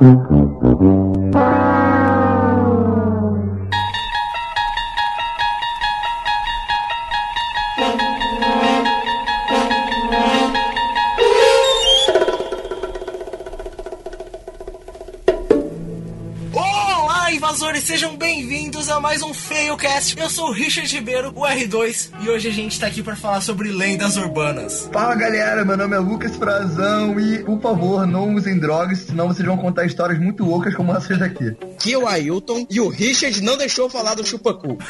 Thank you. Sejam bem-vindos a mais um FeioCast. Eu sou o Richard Ribeiro, o R2, e hoje a gente tá aqui para falar sobre lendas urbanas. Fala galera, meu nome é Lucas Frazão e, por favor, não usem drogas, senão vocês vão contar histórias muito loucas como essas daqui. Aqui é o Ailton e o Richard não deixou falar do chupacu.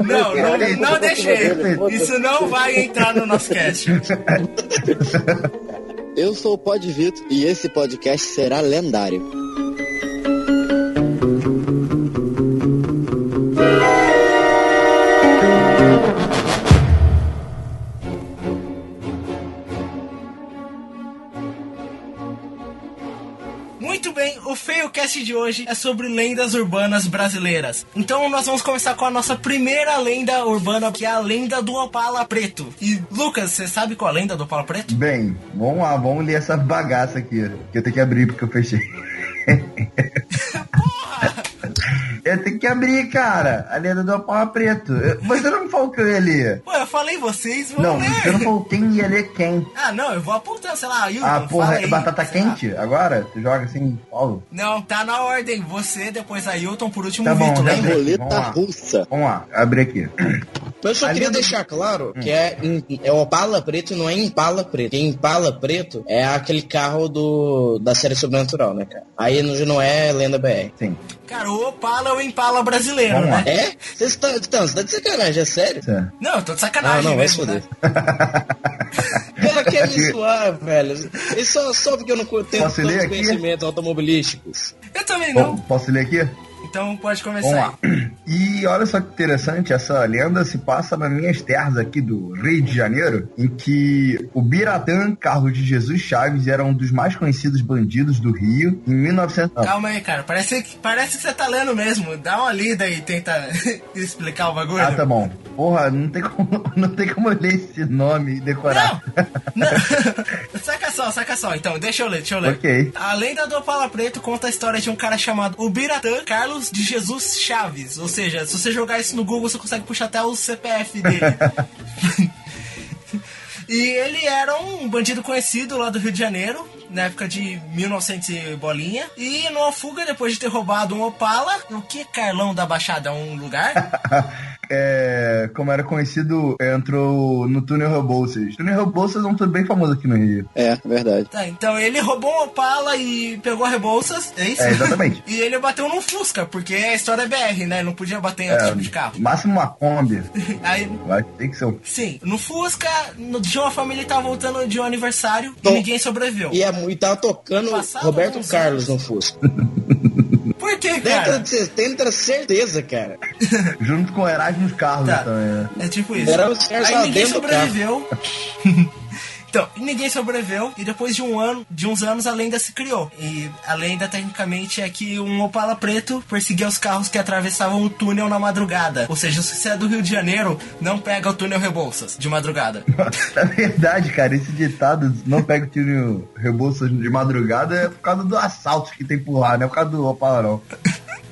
Não, não, não deixei. Isso não vai entrar no nosso cast. Eu sou o Pod Vito e esse podcast será lendário. Muito bem, o FeioCast de hoje é sobre lendas urbanas brasileiras. Então nós vamos começar com a nossa primeira lenda urbana, que é a lenda do Opala Preto. E Lucas, você sabe qual é a lenda do Opala Preto? Bem, vamos lá, vamos ler essa bagaça aqui, que eu tenho que abrir porque eu fechei. Eu tenho que abrir, cara. A lenda do Opala Preto. Eu- Você não falou que eu ia ler. Pô, eu falei vocês, vão Não, ler. você não falou quem ia ler quem. Ah, não, eu vou apontando, sei lá, Ailton, Ah, porra, aí, é batata lá. quente agora? Tu joga assim, Paulo? Não, tá na ordem. Você, depois Ailton, por último Tá bom, Vitor, lembra? Vamos Roleta lá. russa. Vamos lá, abre aqui. Eu só A queria lenda- deixar claro que é, em- é Opala Preto e não é Impala Preto. Porque Impala Preto é aquele carro do, da série Sobrenatural, né, cara? Aí não, não é lenda BR. Sim. Cara, o Opala é o Impala brasileiro, Vamos lá. né? É? Vocês estão então, você tá de sacanagem, é sério? Não, eu tô de Ah, sacanagem não, vai se foder. né? Cara, quer me zoar, velho. E só, só porque eu não tenho Posso tantos conhecimentos automobilísticos. Eu também não. Posso ler aqui? Então pode começar. E olha só que interessante, essa lenda se passa nas minhas terras aqui do Rio de Janeiro, em que o Biratã Carlos de Jesus Chaves era um dos mais conhecidos bandidos do Rio em 1900. aí. Calma aí, cara. Parece, que- parece que você tá lendo mesmo. Dá uma lida e tenta explicar o bagulho. Ah, tá bom. Porra, não tem como, não tem como ler esse nome e decorar. Não! não. saca só, saca só. Então, deixa eu ler, deixa eu ler. Ok. A lenda do Opala Preto conta a história de um cara chamado Ubiratã Carlos de Jesus Chaves. Ou seja, se você jogar isso no Google, você consegue puxar até o CPF dele. E ele era um bandido conhecido lá do Rio de Janeiro, na época de 1900 e bolinha. E numa fuga, depois de ter roubado um Opala, o que Carlão da Baixada é um lugar? É, como era conhecido, entrou no Túnel Rebouças. Túnel Rebouças é um tudo bem famoso aqui no Rio. É, verdade. Tá, então ele roubou um Opala e pegou a Rebouças, é isso? É, exatamente. e ele bateu num Fusca, porque a história é BR, né? Não podia bater em outro É, tipo de carro. máximo uma Kombi. Aí, Vai ter que ser um. sim, no Fusca, no, de uma família que tava voltando de um aniversário e Bom, ninguém sobreviveu. E, é, e tava tocando Passado Roberto Carlos no Fusco. Por Dentro cara? de você tem ter certeza, cara. Junto com Erasmus Carlos Tá. também. né? É tipo isso. Era caras Aí ninguém sobreviveu. Então, ninguém sobreviveu e depois de um ano, de uns anos, a lenda se criou. E a lenda, tecnicamente, é que um Opala preto perseguia os carros que atravessavam o túnel na madrugada. Ou seja, se você é do Rio de Janeiro, não pega o túnel Rebouças de madrugada. Na verdade, cara, esse ditado não pega o tiro Rebouças de madrugada é por causa do assalto que tem por lá, não é por causa do Opala, não.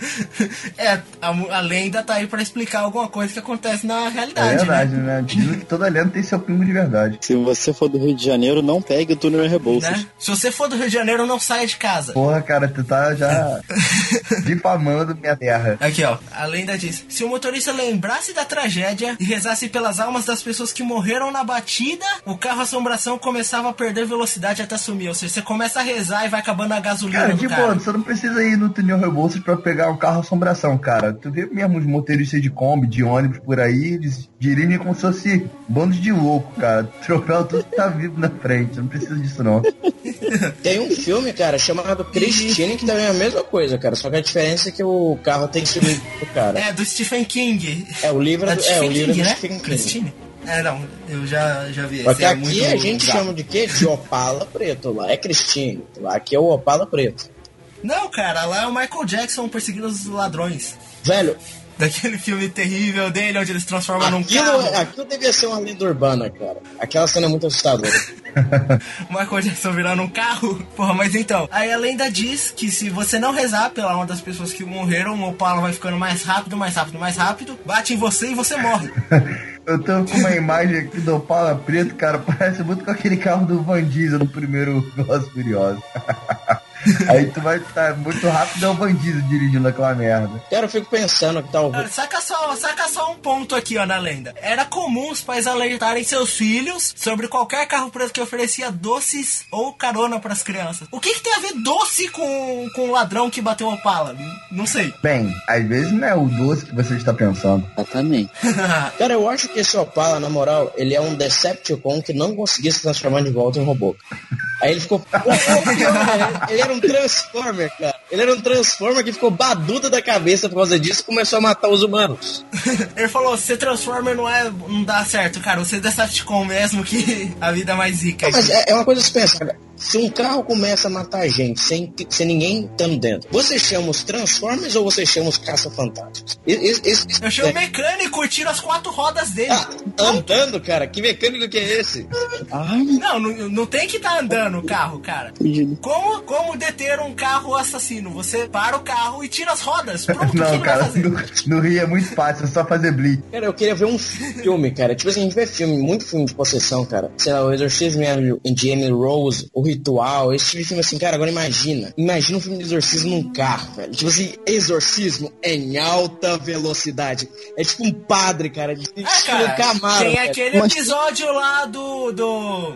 é, a, a lenda tá aí pra explicar alguma coisa que acontece na É realidade, verdade, né? né? Dizem que toda lenda tem seu pingo de verdade. Se você for do Rio de Janeiro, não pegue o túnel Rebouças. Né? Se você for do Rio de Janeiro, não saia de casa. Porra, cara, tu tá já difamando minha terra. Aqui, ó. A lenda diz: se o motorista lembrasse da tragédia e rezasse pelas almas das pessoas que morreram na batida, o carro assombração começava a perder velocidade até sumir. Ou seja, você começa a rezar e vai acabando a gasolina Cara, de boa, você não precisa ir no túnel Rebouças pra pegar um carro assombração, cara. Tu vê mesmo os motoristas de Kombi, de ônibus por aí, eles dirigem como se fosse bandos de louco, cara. Atropela tudo que tá vivo na frente. Não precisa disso, não. Tem um filme, cara, chamado Christine, que também é a mesma coisa, cara. Só que a diferença é que o carro tem que subir pro cara. É, do Stephen King. É, o livro É do, do é, o Stephen livro King, do né? Stephen King. Christine? É, não, eu já, já vi. Porque Esse é aqui muito a gente bizarro. chama de quê? De Opala Preto. Lá é Christine. Lá aqui é o Opala Preto. Não, cara, lá é o Michael Jackson perseguindo os ladrões. Velho, daquele filme terrível dele, onde eles transformam num Aquilo, carro. aquilo devia ser uma lenda urbana, cara. Aquela cena é muito assustadora. Michael Jackson virando um carro. Porra, mas então, aí a lenda diz que se você não rezar pela uma das pessoas que morreram, o Opala vai ficando mais rápido, mais rápido, mais rápido, bate em você e você morre. Eu tô com uma imagem aqui do Opala preto, cara, parece muito com aquele carro do Van Diesel no primeiro Velozes Furiosos. Aí tu vai estar muito rápido, é o Van Diesel dirigindo aquela merda. Cara, eu fico pensando que Cara, talvez. saca só, saca só um ponto aqui, ó, na lenda. Era comum os pais alertarem seus filhos sobre qualquer carro preto que oferecia doces ou carona pras crianças. O que, que tem a ver doce com, com o ladrão que bateu o Opala? N- Não sei. Bem, às vezes não é o doce que você está pensando. Exatamente. Cara, eu acho que esse Opala, na moral, ele é um Decepticon que não conseguia se transformar de volta em robô. Aí ele ficou. ele era um Transformer, cara. Ele era um Transformer que ficou baduda da cabeça por causa disso e começou a matar os humanos. Ele falou, ser Transformer não é. não dá certo, cara. Você é Decepticon mesmo que a vida é mais rica. Mas é, é uma coisa que se pensa, cara. Se um carro começa a matar gente sem, sem ninguém estando dentro, você chama os Transformers ou você chama os isso- Eu chamo é. o mecânico e tiro as quatro rodas dele. Ah, andando, cara? Que mecânico que é esse? Ai, Não, não, não tem que estar andando o carro, cara. Como, como deter um carro assassino? Você para o carro e tira as rodas. Pronto, Não, cara, no, no Rio é muito fácil, é só fazer blitz. Cara, eu queria ver um filme, cara. Tipo assim, a gente vê filme, muito filme de possessão, cara. Sei lá, o Exorcismo de Emily Rose, o Ritual, esse tipo de filme assim, cara, agora imagina. Imagina um filme de exorcismo num carro, velho. Tipo assim, exorcismo em alta velocidade. É tipo um padre, cara, de estilo cara, Camaro. tem aquele episódio lá do, do...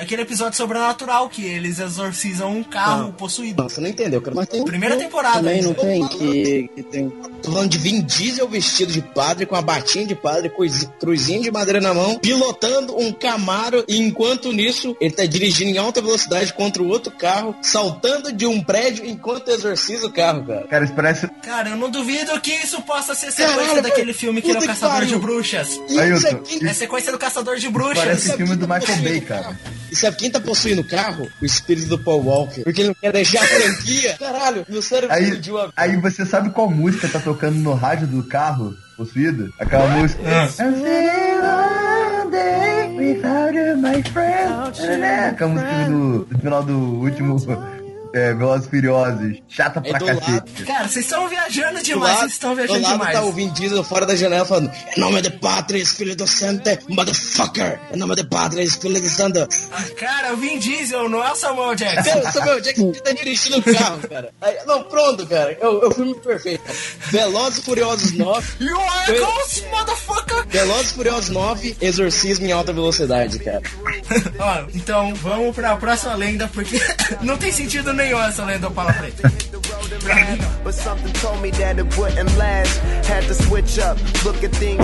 Aquele episódio sobrenatural que eles exorcizam um carro Não. possuído. Você não entendeu, cara. Mas tem Primeira temporada também, não tem? Que, que tem. Tô falando de Vin Diesel vestido de padre, com a batinha de padre, cruz- cruzinho de madeira na mão, pilotando um Camaro, e enquanto nisso, ele tá dirigindo em alta velocidade contra o outro carro, saltando de um prédio enquanto exorciza o carro, cara. Cara, isso parece. Cara, eu não duvido que isso possa ser sequência Caralho, daquele filme que ele é o Caçador de. Bruxas. E Ailton, isso aqui, É sequência do Caçador de Bruxas. Parece filme do Michael Bay, possuindo cara. E sabe quem tá possuindo o carro? O espírito do Paul Walker. Porque ele não quer deixar a franquia. Caralho, meu cérebro Aí, explodiu agora. aí você sabe qual música tá tocando no rádio do carro possuído? Aquela música. Ah. I'm sitting one day without you, my friend. Aquela música do, do final do último é, Velozes e Furiosos. Chata É pra do cacete. Cara, vocês estão viajando Do demais, lado, vocês estão do viajando lado demais. tá o Vin Diesel fora da janela falando Em nome de Pátria, Espírito Santo, motherfucker! Em nome de Pátria, Espírito Santo. Ah, Cara, o Vin Diesel não é o Samuel Jackson. Cara, Samuel Jackson tá dirigindo o carro, cara. Aí, não, pronto, cara. É o, é filme perfeito. cara. Velozes e Furiosos 9. You are a ghost, motherfucker! Velozes e Furiosos 9, Exorcismo em alta velocidade, cara. Ó, então vamos pra próxima lenda, porque não tem sentido nenhum essa lenda mim, não. But something told me that it wouldn't last. Had to switch up, look at things.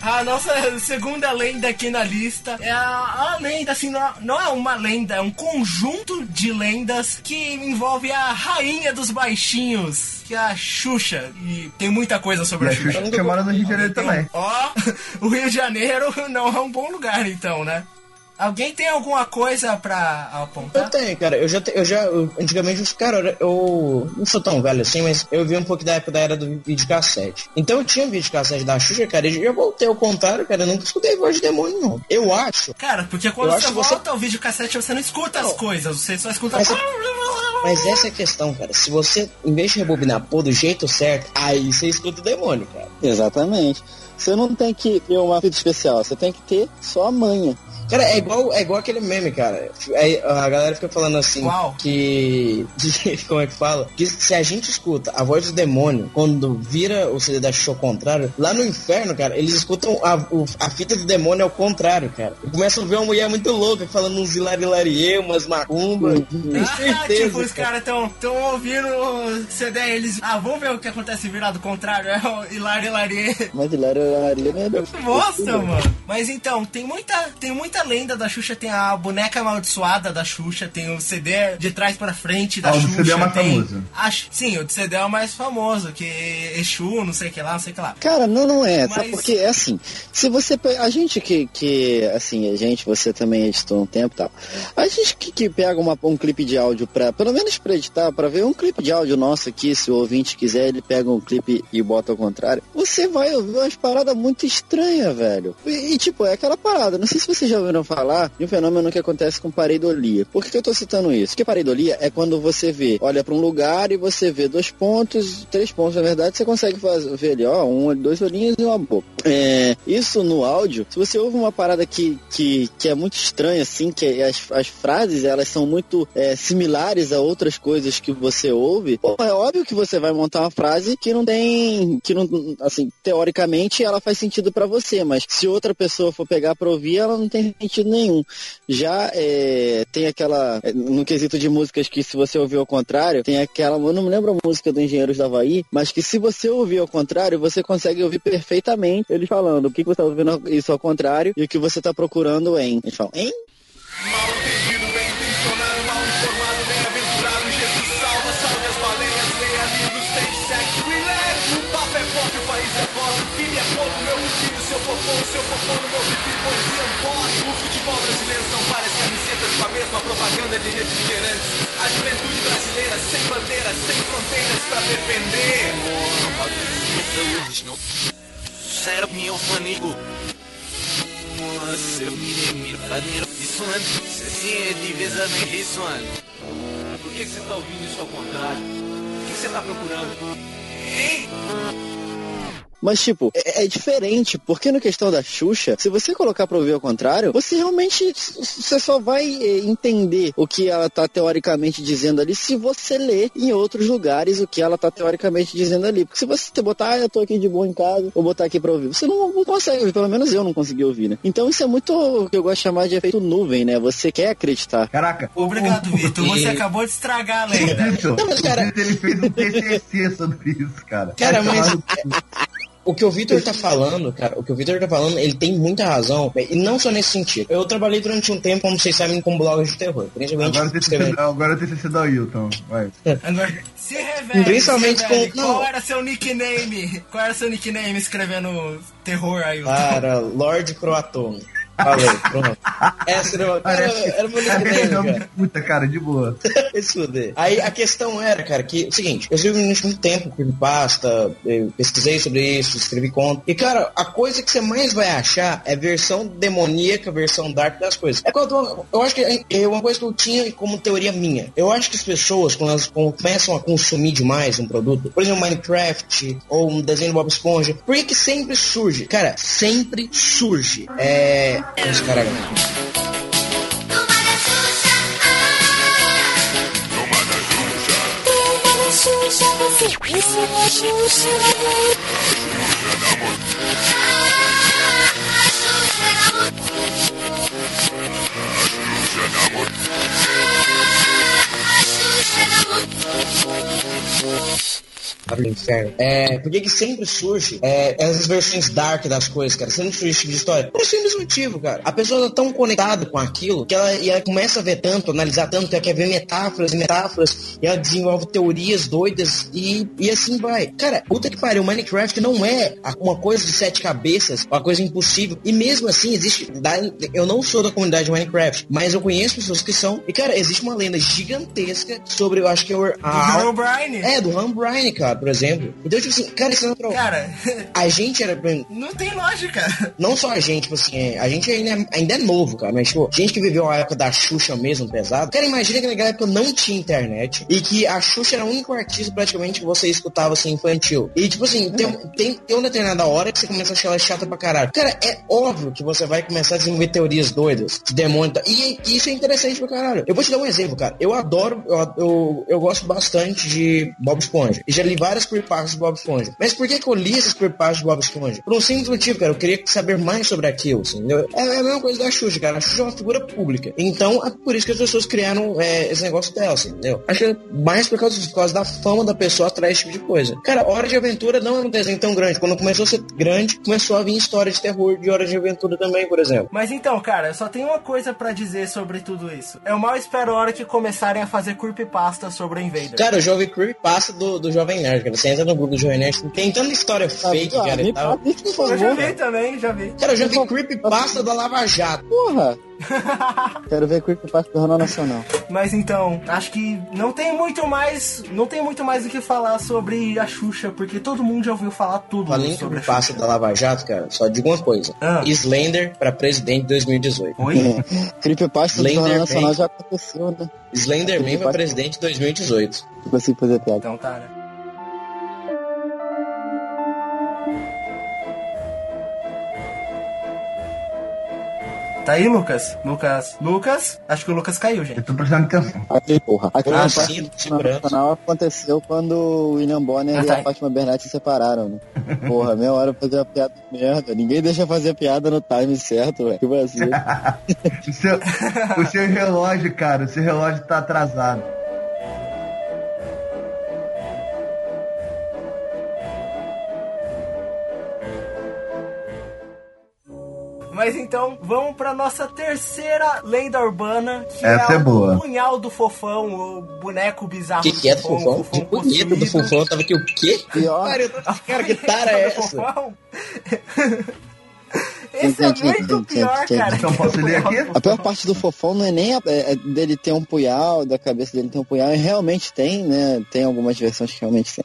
A nossa segunda lenda aqui na lista é a, a lenda, assim, não, não é uma lenda, é um conjunto de lendas que envolve a rainha dos baixinhos, que é a Xuxa. E tem muita coisa sobre E a a Xuxa. Xuxa que mora no Rio de Janeiro também. Ó, o Rio de Janeiro não é um bom lugar, então, né? Alguém tem alguma coisa pra Eu apontar? tenho, cara. Eu já, te- eu já eu- antigamente, os cara, eu não sou tão velho assim, mas eu vi um pouco da época da era do videocassete. Então eu tinha videocassete da Xuxa, cara, e eu voltei ao contrário, cara. Eu nunca escutei voz de demônio, não. Eu acho. Cara, porque quando Eu você que você- volta ao videocassete, você não escuta as Não. coisas, você só escuta... Mas- Mas essa é a questão, cara. Se você, em vez de rebobinar pô do jeito certo, aí você escuta o demônio, cara. Exatamente. Você não tem que ter uma fita especial, você tem que ter só a manha. Cara, é igual, é igual aquele meme, cara. Aí a galera fica falando assim Qual? que. Como é que fala? Que se a gente escuta a voz do demônio quando vira o CD da ao contrário, lá no inferno, cara, eles escutam a, o- a fita do demônio ao contrário, cara. E começam a ver uma mulher muito louca falando uns hilarilarie, umas macumbas. Tem Ah, certeza. tipo, os cara. caras tão, tão ouvindo o CD, eles. Ah, vamos ver o que acontece virado contrário. É o Hilário Hilarie. Mas Hilário Hilaria não é. Bosta, mano. Mas então, tem muita, tem muita muita lenda da Xuxa. Tem a boneca amaldiçoada da Xuxa, tem o CD de trás pra frente da Ah, o Xuxa. CD é o mais tem... famoso. Acho... Sim, o CD é o mais famoso, que Exu, não sei o que lá, não sei o que lá. Cara, não, não é. Sabe Mas- porque é assim. Se você. A gente que, que. Assim, a gente, você também editou um tempo e tal. A gente que, que pega uma, um clipe de áudio pra. Pelo menos pra editar, pra ver um clipe de áudio nosso aqui, se o ouvinte quiser, ele pega um clipe e bota ao contrário. Você vai ouvir umas paradas muito estranhas, velho. E, e, tipo, é aquela parada. Não sei se vocês já ouviram falar de um fenômeno que acontece com pareidolia. Por que, eu tô citando isso? Porque pareidolia é quando você vê, olha pra um lugar e você vê dois pontos, três pontos, na verdade, você consegue fazer, ver ali, ó, um, dois olhinhos e uma boca. É, isso no áudio, se você ouve uma parada que, que, que é muito estranha, assim, que é- as, as frases, elas são muito é, similares a outras coisas que você ouve, pô, é óbvio que você vai montar uma frase que não tem, que não, assim, teoricamente ela faz sentido pra você, mas se outra pessoa for pegar pra ouvir, ela não tem sentido nenhum. Já é, tem aquela, é, no quesito de músicas que se você ouvir ao contrário, tem aquela, eu não me lembro a música do Engenheiros da Havaí, mas que se você ouvir ao contrário, você consegue ouvir perfeitamente eles falando o que, que você tá ouvindo isso ao contrário e o que você tá procurando em. Eles falam, e é é é filho, seu popô, no meu poesia é. O futebol brasileiro são várias camisetas com a mesma propaganda de refrigerantes. A juventude brasileira sem bandeiras, sem fronteiras pra defender. Sério, meu fanico. Nossa, eu me lembro, maneiro. Isso, isso assim é diversamente isso, mano. Por que você tá ouvindo isso ao contrário? O que você tá procurando? Hein? Mas, tipo, é, é diferente, porque no questão da Xuxa, se você colocar pra ouvir ao contrário, você realmente você só vai eh, entender o que ela tá teoricamente dizendo ali se você ler em outros lugares o que ela tá teoricamente dizendo ali. Porque se você botar, ah, eu tô aqui de boa em casa, vou botar aqui pra ouvir, você não, não consegue ouvir, pelo menos eu não consegui ouvir, né? Então isso é muito o que eu gosto de chamar de efeito nuvem, né? Você quer acreditar. Caraca, Obrigado, Vitor. Você acabou de estragar a lenda. Vitor, cara- ele fez um TCC sobre isso, cara. Cara, mas. O que o Victor tá falando, cara, o que o Victor tá falando, ele tem muita razão, e não só nesse sentido. Eu trabalhei durante um tempo, como vocês sabem, com blogs de terror, principalmente Agora o TCC, escrevendo- agora TCC da Wilton, vai. Agora, se revele, Principalmente se revele. com- não. Qual era seu nickname? Qual era seu nickname escrevendo terror aí? Cara, Lord Croaton. Falei, pronto. Essa era, cara, era o meu nickname, nome cara. puta, cara, de boa. Fuder. Aí a questão era, cara, que o seguinte, eu escrevi durante muito tempo creepypasta, eu pesquisei sobre isso, escrevi conto. E, cara, a coisa que você mais vai achar é versão demoníaca, versão dark das coisas. É quando eu, acho que é é uma coisa que eu tinha como teoria minha. Eu acho que as pessoas, quando elas começam a consumir demais um produto, por exemplo, Minecraft ou um desenho do Bob Esponja, por que sempre surge? Cara, sempre surge. É. Esse cara. Inferno. É, por que que sempre surge é, essas versões dark das coisas, cara? Sempre surge esse tipo de história. Por um simples motivo, cara. A pessoa tá tão conectada com aquilo que ela, e ela começa a ver tanto, analisar tanto, que ela quer ver metáforas e metáforas, e ela desenvolve teorias doidas e, e assim vai. Cara, puta que pariu, Minecraft não é uma coisa de sete cabeças, uma coisa impossível. E mesmo assim, existe. Eu não sou da comunidade de Minecraft, mas eu conheço pessoas que são. E, cara, existe uma lenda gigantesca sobre, eu acho que é o. a- Do Herobrine? é, do Bryan, cara, por exemplo. Então, tipo assim, cara, isso é natural. Cara, A gente era. não tem lógica. Não só a gente, tipo assim, é, a gente ainda é, ainda é novo, cara, mas, tipo, gente que viveu a época da Xuxa mesmo, pesado. Cara, imagina que naquela época não tinha internet e que a Xuxa era o único artista praticamente que você escutava, assim, infantil. E, tipo assim, tem, tem, tem uma determinada hora que você começa a achar ela chata pra caralho. Cara, é óbvio que você vai começar a desenvolver teorias doidas, de demônio e. E, e isso é interessante pra caralho. Eu vou te dar um exemplo, cara. Eu adoro, eu, eu, eu gosto bastante de Bob Esponja. E já li várias creepypastas do Bob Esponja. Mas por que, que eu li essas creepypastas do Bob Esponja? Por um simples motivo, cara. Eu queria saber mais sobre aquilo, entendeu? É, é a mesma coisa da Xuxa, cara. A Xuxa é uma figura pública. Então, é por isso que as pessoas criaram é, esse negócio dela, assim, entendeu? Acho que mais por causa, disso, por causa da fama da pessoa atrás desse tipo de coisa. Cara, Hora de Aventura não é um desenho tão grande. Quando começou a ser grande, começou a vir história de terror de Hora de Aventura também, por exemplo. Mas então, cara, eu só tenho uma coisa pra dizer sobre tudo isso. Eu mal espero a hora que começarem a fazer creepypasta sobre o Invader. Cara, eu já ouvi creepypasta do, do Jovem Nerd, cara. Você entra no grupo do Jovem Nerd, tem tanta história fake, Ah, cara, me e tal. eu já vi também, já vi. Cara, eu já vi creepypasta da Lava Jato. Porra! Quero ver Creepypasta do Jornal Nacional. Mas então, acho que não tem muito mais, não tem muito mais o que falar sobre a Xuxa, porque todo mundo já ouviu falar tudo em sobre a creepypasta Xuxa. da Lava Jato, cara, só digo uma coisa. Ah. Slender pra presidente 2018. Oi? Creepypasta do Jornal Slender Nacional já aconteceu, né? Slenderman pra presidente 2018. Não consigo fazer piada. Então tá, né? Tá aí, Lucas? Lucas? Lucas? Acho que o Lucas caiu, gente. Eu tô prestando atenção. Aí, porra. A Jornal segurando. Nacional aconteceu quando o William Bonner Ah, e tá. a Fátima Bernardes se separaram, né? Porra, meia hora pra fazer a piada de merda. Ninguém deixa fazer a piada no time certo, velho. Que vacilo. O seu, o seu relógio, cara, o seu relógio tá atrasado. Mas então, vamos pra nossa terceira lenda urbana, que Essa é, é o boa. punhal do fofão, o boneco bizarro O que, que é do Fofão? fofão Que punheta do. Fofão tava aqui o quê? Pior. Cara, eu- que tara é Do essa? Esse é muito pior, cara. Então, posso ler aqui? A pior parte do fofão não é nem a- é- é dele ter um punhal, da cabeça dele ter um punhal, e realmente tem, né? Tem algumas versões que realmente tem.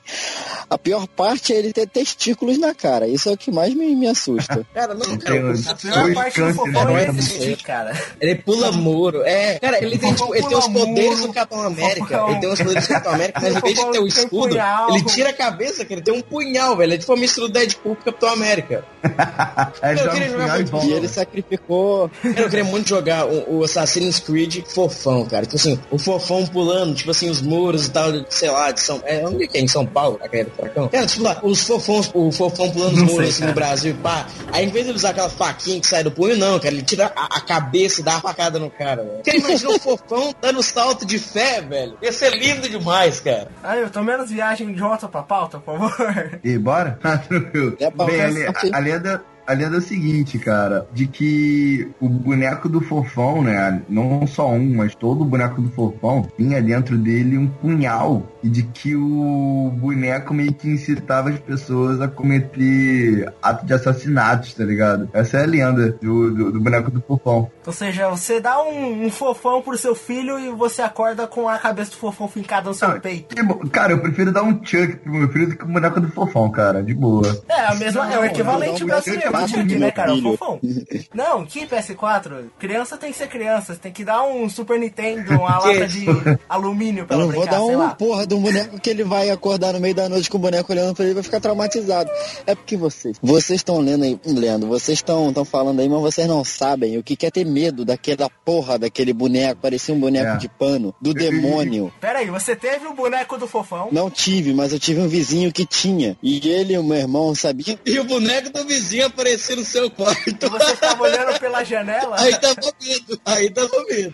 A pior parte é ele ter testículos na cara. Isso é o que mais me, me assusta. Cara, não, cara. A pior parte do fofão na é existir, cara. Ele pula muro. É, cara, ele tem, tipo, ele tem os poderes do Capitão América. Ele tem os poderes do Capitão América, mas em vez de ter o escudo, ele tira a cabeça, que ele tem um punhal, velho. É tipo uma mistura do Deadpool com o Capitão América. O jogar e. E ele sacrificou. Cara, eu queria muito jogar o, o Assassin's Creed fofão, cara. Tipo assim, o fofão pulando, tipo assim, os muros e tal, de- sei lá, de São... É, onde que é? Em São Paulo, a do furacão? Cara, tipo lá, os fofões, o fofão pulando os muros sei, assim no Brasil, pá. Aí, em vez de ele usar aquela faquinha que sai do punho, não, cara, ele tira a, a cabeça e dá uma facada no cara, velho. Cara, imagina o fofão dando salto de fé, velho. Ia ser lindo demais, cara. Ah, eu tô menos viagem de volta pra pauta, por favor. E bora? Ah, tranquilo. É pra Bem, a, alcançar- le- a lenda. A lenda é o seguinte, cara, de que o boneco do fofão, né? Não só um, mas todo o boneco do fofão tinha dentro dele um punhal. E de que o boneco meio que incitava as pessoas a cometer atos de assassinatos, tá ligado? Essa é a lenda do, do, do boneco do fofão. Ou seja, você dá um, um fofão pro seu filho e você acorda com a cabeça do fofão fincada no seu Ah, peito. que. Cara, eu prefiro dar um chuck pro meu filho do que o boneco do fofão, cara. De boa. É, a mesma, é o Não, equivalente não, brasileiro né, cara? Fofão. Não, que PS4? Criança tem que ser criança. Tem que dar um Super Nintendo, uma lata de alumínio pra Eu não vou brincar, dar um lá. porra de um boneco que ele vai acordar no meio da noite com o boneco olhando pra ele e vai ficar traumatizado. É porque vocês, vocês estão lendo aí, lendo, vocês estão estão falando aí, mas vocês não sabem o que quer ter medo daquela porra daquele boneco, parecia um boneco É. de pano, do demônio. Pera aí, você teve o boneco do fofão. Não tive, mas eu tive um vizinho que tinha. E ele e o meu irmão sabiam. E o boneco do vizinho aparecer no seu quarto. Você ficava olhando pela janela. Aí dava medo. Aí dava medo.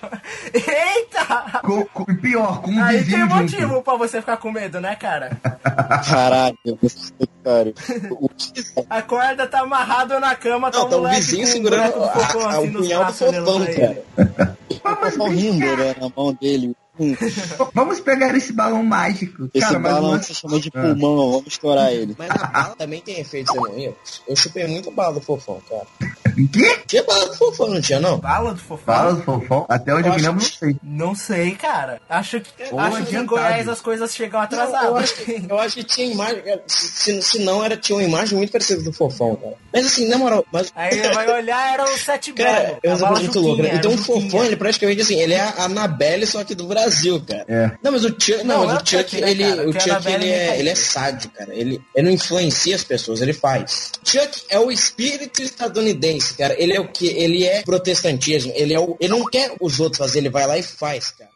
Eita! Com, com- pior, com um Aí tem vizinho junto. motivo pra você ficar com medo, né, cara? Caralho, cara. O A corda tá amarrada na cama, tá Não, um tá o moleque vizinho o segurando do fofão a- a- assim o nos punhal do olhando fofão, cara. tá rindo né, na mão dele. Vamos pegar esse balão mágico. Esse Cara, mas balão uma- que você chama de pulmão, vamos estourar ele. Mas a bala também tem efeitos demoníacos. Eu chupei muito bala do fofão, cara. Quê? Tinha bala do fofão, não tinha, não? Bala do fofão? Fala do fofão. Até onde eu, Eu me lembro, não sei. Não sei, cara. Acho que, Ou acho que em. Goiás as coisas chegam Não, atrasadas. eu, acho que, eu acho que tinha imagem. Se, se não, era, tinha uma imagem muito parecida do fofão, cara. Mas assim, na moral, mas. Aí ele vai olhar, era o sete Cara, belo. eu sou bala muito louco, né? Então o fofão, ele praticamente assim, ele é a Anabelle, só que do Brasil, cara. É. Não, mas o Chuck, não, Não, mas é o Chuck, né, ele, o Chuck, ele é ele é sádio, cara. Ele, ele não influencia as pessoas, ele faz. Chuck é o espírito estadunidense, cara. Ele é o que? Ele é protestantismo. Ele é o, ele não quer os outros fazer, ele vai lá e faz, cara.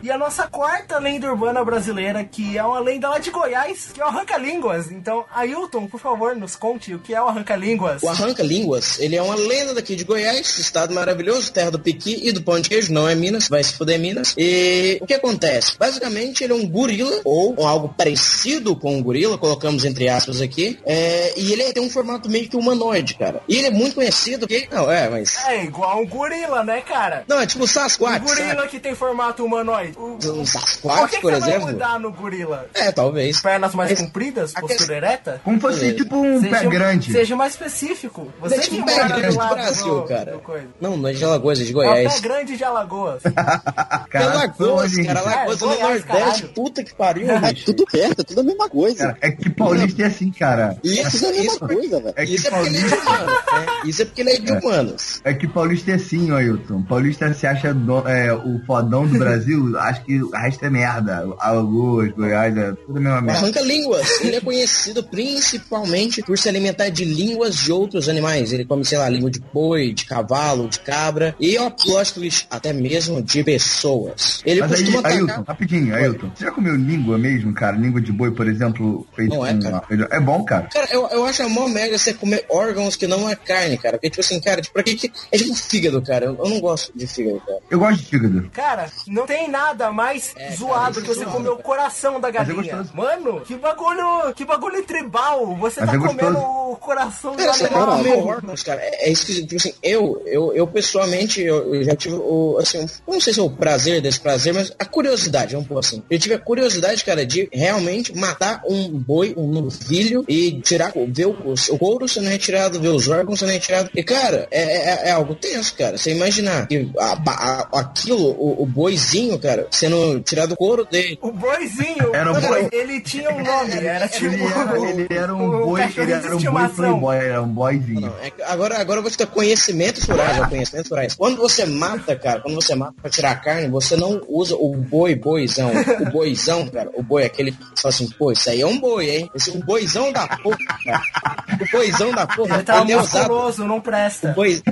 E a nossa quarta lenda urbana brasileira, que é uma lenda lá de Goiás, que é o Arranca-Línguas. Então, Ailton, por favor, nos conte o que é o Arranca-Línguas. O Arranca-Línguas, ele é uma lenda daqui de Goiás, estado maravilhoso, terra do piqui e do pão de queijo, não é Minas, vai se fuder Minas. E o que acontece? Basicamente, ele é um gorila, ou algo parecido com um gorila, colocamos entre aspas aqui, é, e ele tem um formato meio que humanoide, cara. E ele é muito conhecido, porque... Não, é, mas... É igual um gorila, né, cara? Não, é tipo Sasquatch, Um gorila sabe? que tem formato humanoide. Um Sasquatch, que, que por vai exemplo. mudar no gorila? É, talvez. Pernas mais Mas- compridas, postura questão- ereta? Como fosse Beleza. tipo um pé grande. Seja mais específico. Você É tipo que um pé grande do Brasil, do- cara. do coisa. Não, não é de Alagoas, é de É o pé Goiás. grande de Alagoas. É Cara, Alagoas, cara. Alagoas É, é no Goiás, Nordeste. caralho. Puta que pariu, É bicho. tudo perto, é tudo a mesma coisa. Cara, é que paulista é assim, cara. É Isso, tudo a mesma isso, coisa, velho. É que isso é porque ele é de né? Isso é porque ele é de humanos. é que paulista é assim, ó, Ailton. Paulista se acha é, o fodão do Brasil, acho que o resto é merda. Alagoas, Goiás, é tudo a mesma merda. Arranca-línguas, ele é conhecido principalmente por se alimentar de línguas de outros animais. Ele come, sei lá, língua de boi, de cavalo, de cabra e, ó, twist, até mesmo de pessoas. Ele Mas aí, costuma atacar... Ailton, rapidinho, Ailton. Você já comeu língua mesmo, cara? Língua de boi, por exemplo, feito Não é, com... cara. É bom, cara. Cara, eu, eu acho a mó merda você comer órgãos que não é carne, cara. Porque, tipo assim, cara, tipo, pra que que... É tipo fígado, cara. Eu, eu não gosto de fígado, cara. Eu gosto de fígado. Cara, não tem nada mais É, zoado cara, que você é comer o coração da é galinha. Mano, que bagulho, que bagulho tribal. Você Mas tá é comendo o coração comer órgãos, cara. É, é esquisito. Tipo assim, eu, eu, eu pessoalmente, eu, eu já tive o, assim, eu não sei se é o prazer desse prazer, mas a curiosidade, vamos pôr assim. Eu tive a curiosidade, cara, de realmente matar um boi, um novilho e tirar, ver o, o couro sendo retirado, ver os órgãos sendo retirados. E, cara, é, é, é algo tenso, cara. Você imaginar que a, a- aquilo, o, o boizinho, cara, sendo tirado o couro dele. O boizinho, Era um boi. ele tinha um nome, era tipo Ele era, ele era um boi, ele era um boi playboy, era um boyzinho. Não, é agora, agora você ter conhecimento furais, é o conhecimento furais. Quando você mata, cara, quando você mata pra tirar a carne, você não usa o boi, boizão. O boizão, cara, o boi, aquele que fala assim, pô, isso aí é um boi, hein? Esse, o boizão da porra, cara. O boizão da porra, Ele tá ele é usado. não presta. O boi,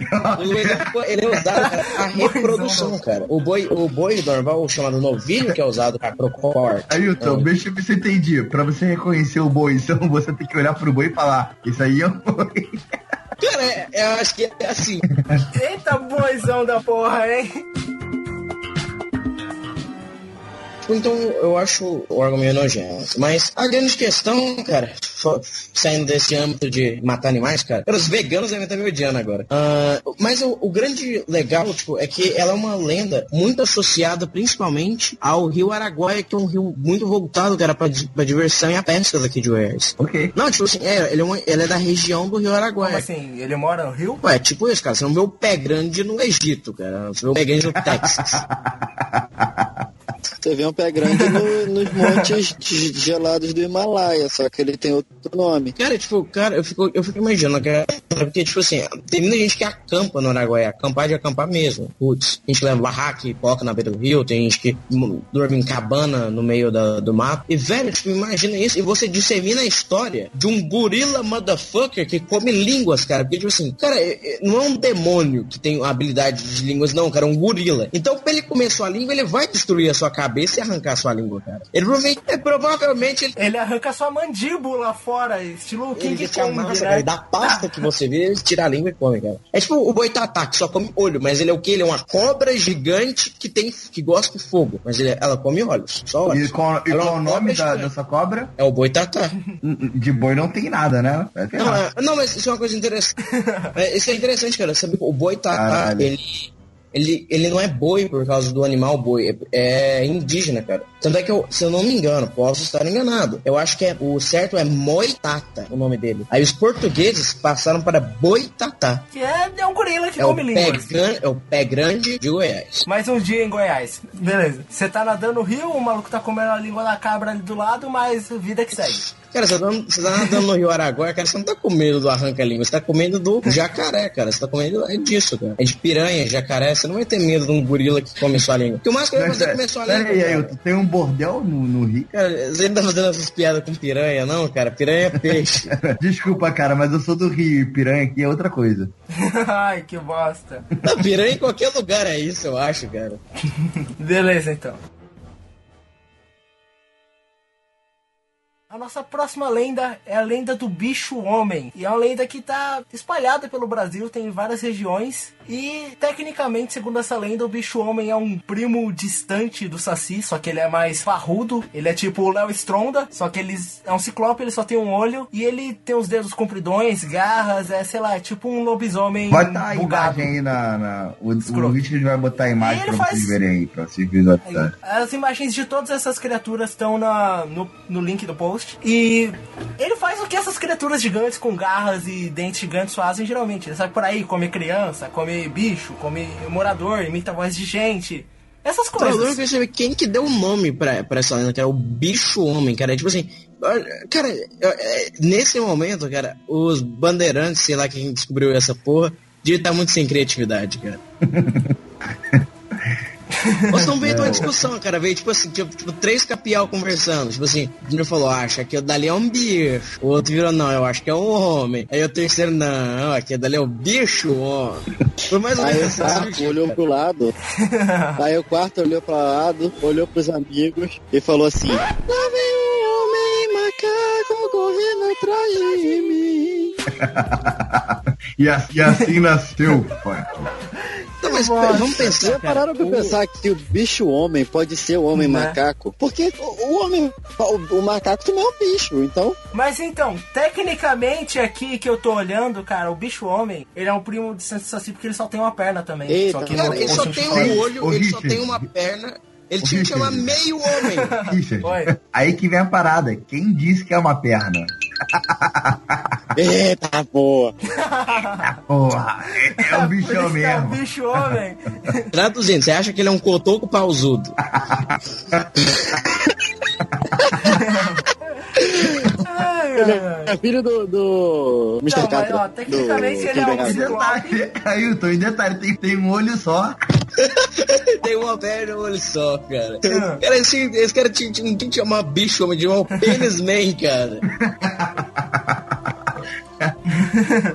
ele é usado para a reprodução, cara. O boi, o boi normal, o chamado novilho, que é usado para pro corte. Ailton, deixa eu ver se eu entendi. Pra você reconhecer o boi, então você tem que olhar pro boi e falar, isso aí é um boi. Cara, é- eu acho que é assim. Eita boizão da porra, hein? Então eu acho o órgão meio nojento. Mas a grande questão, cara, saindo desse âmbito de matar animais, cara, os veganos devem estar me odiando agora. Ah, mas o, o grande legal, tipo, é que ela é uma lenda muito associada principalmente ao rio Araguaia, que é um rio muito voltado, cara, pra, pra diversão e a pesca daqui de Goiás. Ok. Não, tipo assim, é, ele, é uma- ele é da região do rio Como Araguaia. assim? Ele mora no Rio? Ué, tipo isso, cara. Você não vê o pé grande no Egito, cara. Você vê o pé grande no Texas. Você vê um pé grande no- nos montes gelados do Himalaia, só que ele tem outro nome. Cara, tipo, cara, eu fico, eu fico imaginando, cara, porque, tipo assim, tem muita gente que acampa no Araguaia, acampar de acampar mesmo. Putz, a gente leva barraca e coloca na beira do rio, tem gente que dorme em cabana no meio da- do mato. E, velho, tipo, imagina isso, e você dissemina a história de um gorila motherfucker que come línguas, cara. Porque, tipo assim, cara, é- é- não é um demônio que tem habilidade de línguas, não, cara, é um gorila. Então, pra ele comer sua língua, ele vai destruir a sua cabeça e arrancar sua língua, cara. Ele provavelmente, é, provavelmente ele Ele arranca sua mandíbula fora, estilo ele King te Kong, amassa, né? cara, da pasta que você vê, ele tira a língua e come, cara. É tipo o boitatá, que só come olho, mas ele é o quê? Ele é uma cobra gigante que tem que gosta de fogo, mas ele- ela come olhos, só olhos. E qual, e é qual o uma nome da, dessa cobra? É o boitatá. De boi não tem nada, né? Ter Não, é- não, mas isso é uma coisa interessante. É, isso é interessante, cara. Sabe, o boitatá, ele, ele, ele não é boi por causa do animal boi, é, é indígena, cara. Tanto é que, eu, se eu não me engano, posso estar enganado. Eu acho que é, o certo é moitata, o nome dele. Aí os portugueses passaram para boitatá. Que é, é um gorila que É come línguas. gran- é o pé grande de Goiás. Mais um dia em Goiás. Beleza. Você tá nadando no rio, o maluco tá comendo a língua da cabra ali do lado, mas vida que segue. Cara, você tá, você tá nadando no Rio Araguaia, cara, você não tá comendo do arranca-língua, você tá comendo do jacaré, cara. Você tá comendo é disso, cara. É de piranha, jacaré, você não vai ter medo de um gorila que come sua língua. Porque o mais que vai fazer comer sua pera língua. aí, cara. Ailton, tem um bordel no, no Rio? Cara, você não tá fazendo essas piadas com piranha, não, cara? Piranha é peixe. Desculpa, cara, mas eu sou do Rio e piranha aqui é outra coisa. Ai, que bosta. Não, piranha em qualquer lugar é isso, eu acho, cara. Beleza, então. A nossa próxima lenda é a lenda do bicho homem. E é uma lenda que tá espalhada pelo Brasil, tem em várias regiões. E tecnicamente, segundo essa lenda, o bicho homem é um primo distante do Saci, só que ele é mais parrudo. Ele é tipo o Léo Stronda, só que ele é um ciclope, ele só tem um olho. E ele tem os dedos compridões, garras, é sei lá, é tipo um lobisomem estar a bugado. imagem aí na. na o, o. Richard vai botar a imagem pra ele vocês faz- verem aí, pra vocês visualizarem. As imagens de todas essas criaturas estão no, no link do post. E ele faz o que essas criaturas gigantes com garras e dentes gigantes fazem geralmente. Ele sai por aí, come criança, come bicho, come morador, imita voz de gente. Essas Então, eu não coisas. queria saber quem que deu o nome pra, pra essa lenda, cara. O bicho homem, cara. É tipo assim. Cara, é, nesse momento, cara, os bandeirantes, sei lá quem descobriu essa porra, devia estar muito sem criatividade, cara. Nós estamos vendo uma discussão, cara. Veio tipo assim, tipo, tipo, três capial conversando. Tipo assim, o primeiro falou, "Ah, acha que o dali é um bicho. O outro virou, não, eu acho que é um homem. Aí o terceiro, não, aquele dali é o bicho homem. Foi mais ou Aí menos o quarto olhou pro lado. Aí o quarto olhou pro lado, olhou pros amigos e falou assim: Lá vem um homem macaco correndo atrás de mim. E, e assim nasceu o funk. Não, mas Nossa, vamos pensar, Já cara. pararam pra O- pensar que o bicho homem pode ser o homem Né? macaco? Porque o, o homem, o, o macaco também é um bicho, então. Mas então, tecnicamente aqui que eu tô olhando, cara, o bicho homem, ele é um primo de Santo Saci porque ele só tem uma perna também. Eita, só que Cara, no ele só tem um olho, Ô, ele só Richard. tem uma perna. Ele tinha que chamar meio homem. Richard, aí que vem a parada. Quem disse que é uma perna? Eita boa! Porra, é, é um Por bichão isso que É um mesmo. bicho homem. Traduzindo, você acha que ele é um cotoco pausudo? É filho do. do. Mr. Não, mas, Catra. ó, tecnicamente do ele é um Ailton, em detalhe, tem, tem um olho só. Tem uma perna e um olho só, cara. Cara, esse, esse cara tinha, tinha, não tinha que chamar bicho homem, de um pênis man, cara.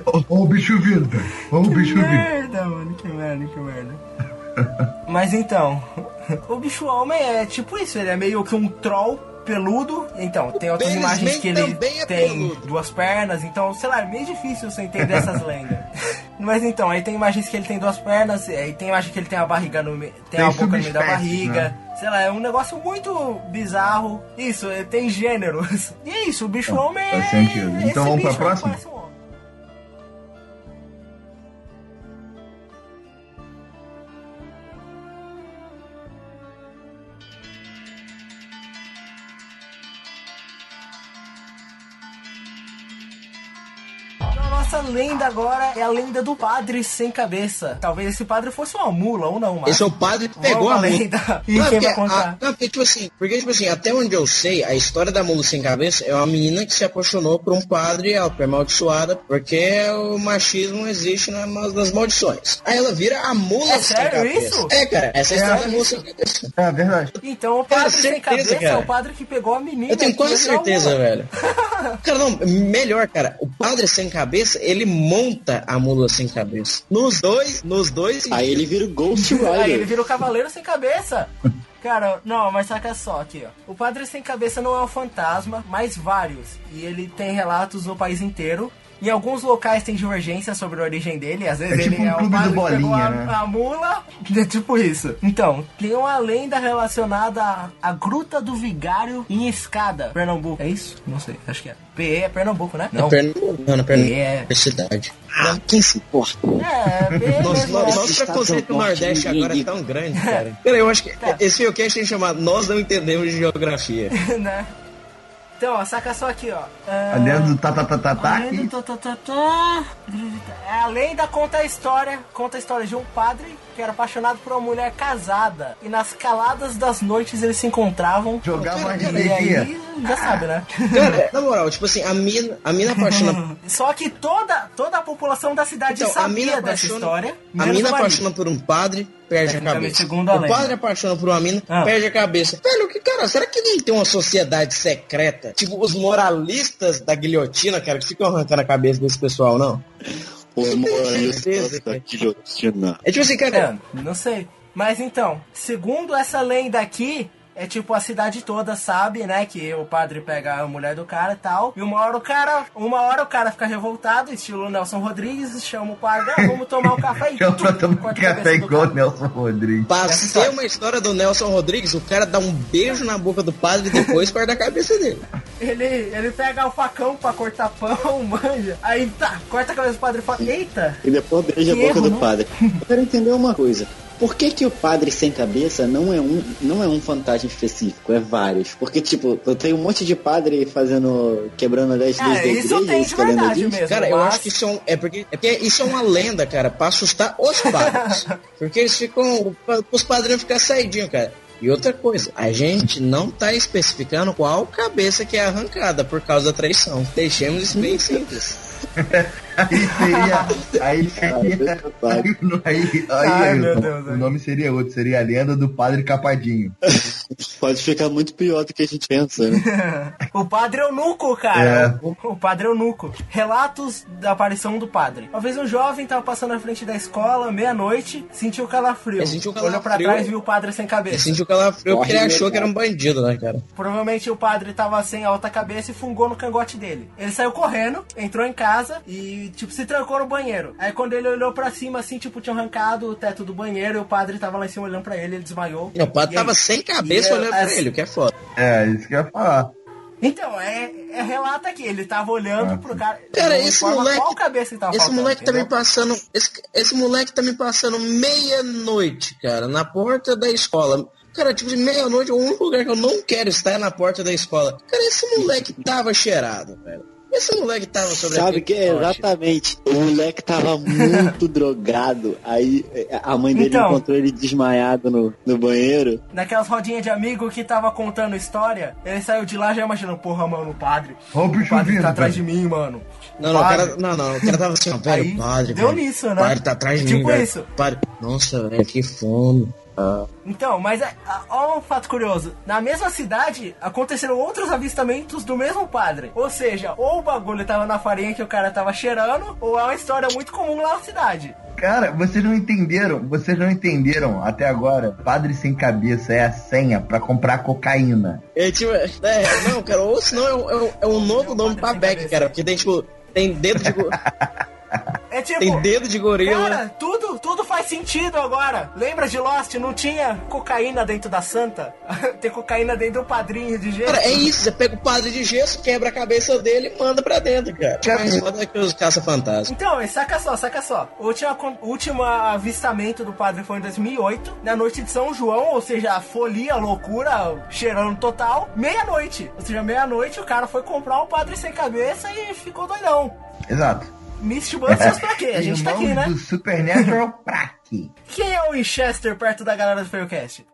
Ó ó o bicho vindo. Ó o bicho vindo. merda, mano, que merda, que merda. Mas então, o bicho homem é tipo isso, ele é meio que um troll peludo. Então, tem outras imagens Man que ele é tem peludo. duas pernas, então, sei lá, é meio difícil você entender essas lendas. Mas então, aí tem imagens que ele tem duas pernas, aí tem imagem que ele tem a barriga no meio, tem, Tem a boca no meio da barriga. né? Sei lá, é um negócio muito bizarro. Isso, é, tem gêneros. E é isso, o bicho homem faz é. sentido. esse Então vamos pra próxima? Lenda agora é a lenda do padre sem cabeça. Talvez esse padre fosse uma mula ou não, mas. Esse é o padre que pegou a lenda. E Não, quem porque, vai contar? a- não, porque, tipo assim, porque, tipo assim, até onde eu sei, a história da mula sem cabeça é uma menina que se apaixonou por um padre e ela foi amaldiçoada porque o machismo existe na- nas maldições. Aí ela vira a mula É sem sério cabeça. isso? É, cara, essa é a É. história da mula sem cabeça. É verdade. Então o padre Cara, sem certeza, cabeça é cara. o padre que pegou a menina. Eu tenho quase certeza, velho. Cara, não, melhor, cara. O padre sem cabeça, ele monta a mula sem cabeça. Nos dois, nos dois. Aí ele vira o Ghost Aí ele Rider. vira o cavaleiro sem cabeça. Cara, não, mas saca só aqui, ó. O padre sem cabeça não é um fantasma, mas vários. E ele tem relatos no país inteiro. Em alguns locais tem divergência sobre a origem dele. Às vezes É tipo ele um é o clube padre do que pegou Bolinha, a, né? a mula. É tipo isso. Então, tem uma lenda relacionada à, à Gruta do Vigário em Escada, Pernambuco. É isso? Não sei, acho que é. PE é Pernambuco, né? Na Pernambuco, não, na Pernambuco. É. É cidade. Ah, quem se importa? É, PE Nossa, nosso Estado preconceito do Nordeste agora é tão grande, cara. Cara, eu acho que Tá. esse filmcast tem chamar Nós Não Entendemos de Geografia. né? Então, ó, saca só aqui, ó. Ah, A lenda do tá, lenda, tá, tá, tá, tá. É, A lenda conta a história, conta a história de um padre que era apaixonado por uma mulher casada e nas caladas das noites eles se encontravam. Jogavam Cara, E aí, já sabe, né? Cara, na moral, tipo assim, a mina, a mina apaixona. Só que toda, toda a população da cidade Então, a mina sabia dessa apaixona. história. A mina apaixona por um padre, perde a cabeça. segundo a o lenda. padre apaixona por uma mina, Ah. perde a cabeça. Velho, que cara, será que não tem uma sociedade secreta? Tipo, os moralistas da guilhotina, cara, que ficam arrancando a cabeça desse pessoal, não? Os certeza, moralistas cara. da guilhotina. É tipo assim, cara. É, não sei. Mas então, segundo essa lenda aqui, é tipo a cidade toda sabe, né, que o padre pega a mulher do cara e tal. E uma hora o cara, uma hora o cara fica revoltado, estilo Nelson Rodrigues, chama o padre, ah, vamos tomar um café e Eu tô tomando corta a café igual o cara. Nelson Rodrigues. Pra Essa ser história. uma história do Nelson Rodrigues, o cara dá um beijo na boca do padre e depois corta a cabeça dele. Ele, ele pega o facão pra cortar pão, manja. Aí tá, corta a cabeça do padre e fala, eita, E depois beija a boca erro, do não? padre. Eu quero entender uma coisa. Por que, que o padre sem cabeça não é, um, não é um fantasma específico? É vários. Porque, tipo, eu tenho um monte de padre fazendo. quebrando 10 Ah, leis da isso igreja, tem de escolhendo verdade disso. mesmo. Cara, eu mas- acho que isso é, um, é porque é porque isso é uma lenda, cara, pra assustar os padres. Porque eles ficam. Os padres vão ficar saidinhos, cara. E outra coisa, a gente não tá especificando qual cabeça que é arrancada por causa da traição. Deixemos isso bem simples. Aí seria. Aí seria. Ah, Aí, aí, aí, Ai, aí, meu o- Deus, o nome seria outro, seria a lenda do padre Capadinho. Pode ficar muito pior do que a gente pensa, né? o padre eunuco, cara. O, o padre eunuco. Relatos da aparição do padre. Uma vez um jovem tava passando na frente da escola, meia-noite, sentiu calafrio. Ele sentiu Olhou pra calafrio. trás e viu o padre sem Ele cabeça. sentiu calafrio porque ele achou que era um bandido, né, cara? Provavelmente o padre tava sem a outra cabeça e fungou no cangote dele. Ele saiu correndo, entrou em casa e, tipo, se trancou no banheiro. Aí quando ele olhou pra cima, assim, tipo, tinha arrancado o teto do banheiro e o padre tava lá em cima olhando pra ele, ele desmaiou. Não, o padre E aí? tava sem cabeça E, olhando as- pra ele, o que é foda. É, isso que eu ia falar. Então, é, é relata aqui, ele tava olhando Ah, pro cara. Cara, não esse moleque. Qual cabeça que tava esse faltando, moleque tá me entendeu? passando. Esse, esse moleque tá me passando meia-noite, cara, na porta da escola. Cara, tipo de meia-noite, o único lugar que eu não quero estar é na porta da escola. Cara, esse moleque tava cheirado, velho. Esse moleque tava sobre Sabe que é exatamente. O moleque tava muito drogado. Aí eh, a mãe dele Então. encontrou ele desmaiado no, no banheiro. Naquelas rodinhas de amigo que tava contando história, ele saiu de lá já imaginando, porra, mano, o padre. Ó o bicho padre vindo, tá atrás de mim, mano. Não, não, o cara, não, não, o cara tava assim, ó, velho, padre, deu velho. nisso, né? O padre tá atrás de mim, Tipo velho. isso. Padre, nossa, velho, que fome. Ah. Então, mas é, a- ó um fato curioso. Na mesma cidade, aconteceram outros avistamentos do mesmo padre. Ou seja, ou o bagulho tava na farinha que o cara tava cheirando, ou é uma história muito comum lá na cidade. Cara, vocês não entenderam, vocês não entenderam até agora. Padre sem cabeça é a senha pra comprar cocaína. É, tipo, é, não, cara, ou senão é, um- é, um- é um novo nome pra Beck, cara, porque tem, tipo, tem dedo de, go- É tipo. tem dedo de gorila. Cara, tudo, tudo faz sentido agora. Lembra de Lost? Não tinha cocaína dentro da santa? Tem cocaína dentro do padrinho de jeito. Cara, é isso, você pega o padre de gesso, quebra a cabeça dele e manda pra dentro, cara. Mais foda que os caça-fantasmas. Então, saca só, saca só. O último, último avistamento do padre foi em 2008, na noite de São João, ou seja, folia, loucura, cheirando total. Meia-noite. Ou seja, meia-noite o cara foi comprar um padre sem cabeça e ficou doidão. Exato. Misty Busters pra quê? A gente tá aqui, né? do Supernatural pra quê? Quem é o Winchester perto da galera do Failcast?